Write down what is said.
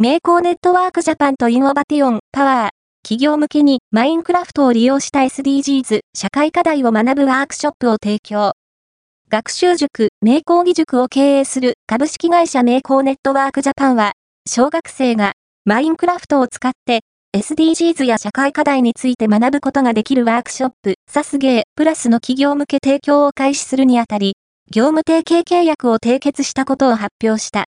名工ネットワークジャパンとインオバティオンパワー、企業向けにマインクラフトを利用した SDGs 社会課題を学ぶワークショップを提供。学習塾、名工技塾を経営する株式会社名工ネットワークジャパンは、小学生がマインクラフトを使って SDGs や社会課題について学ぶことができるワークショップ、サスゲープラスの企業向け提供を開始するにあたり、業務提携契約を締結したことを発表した。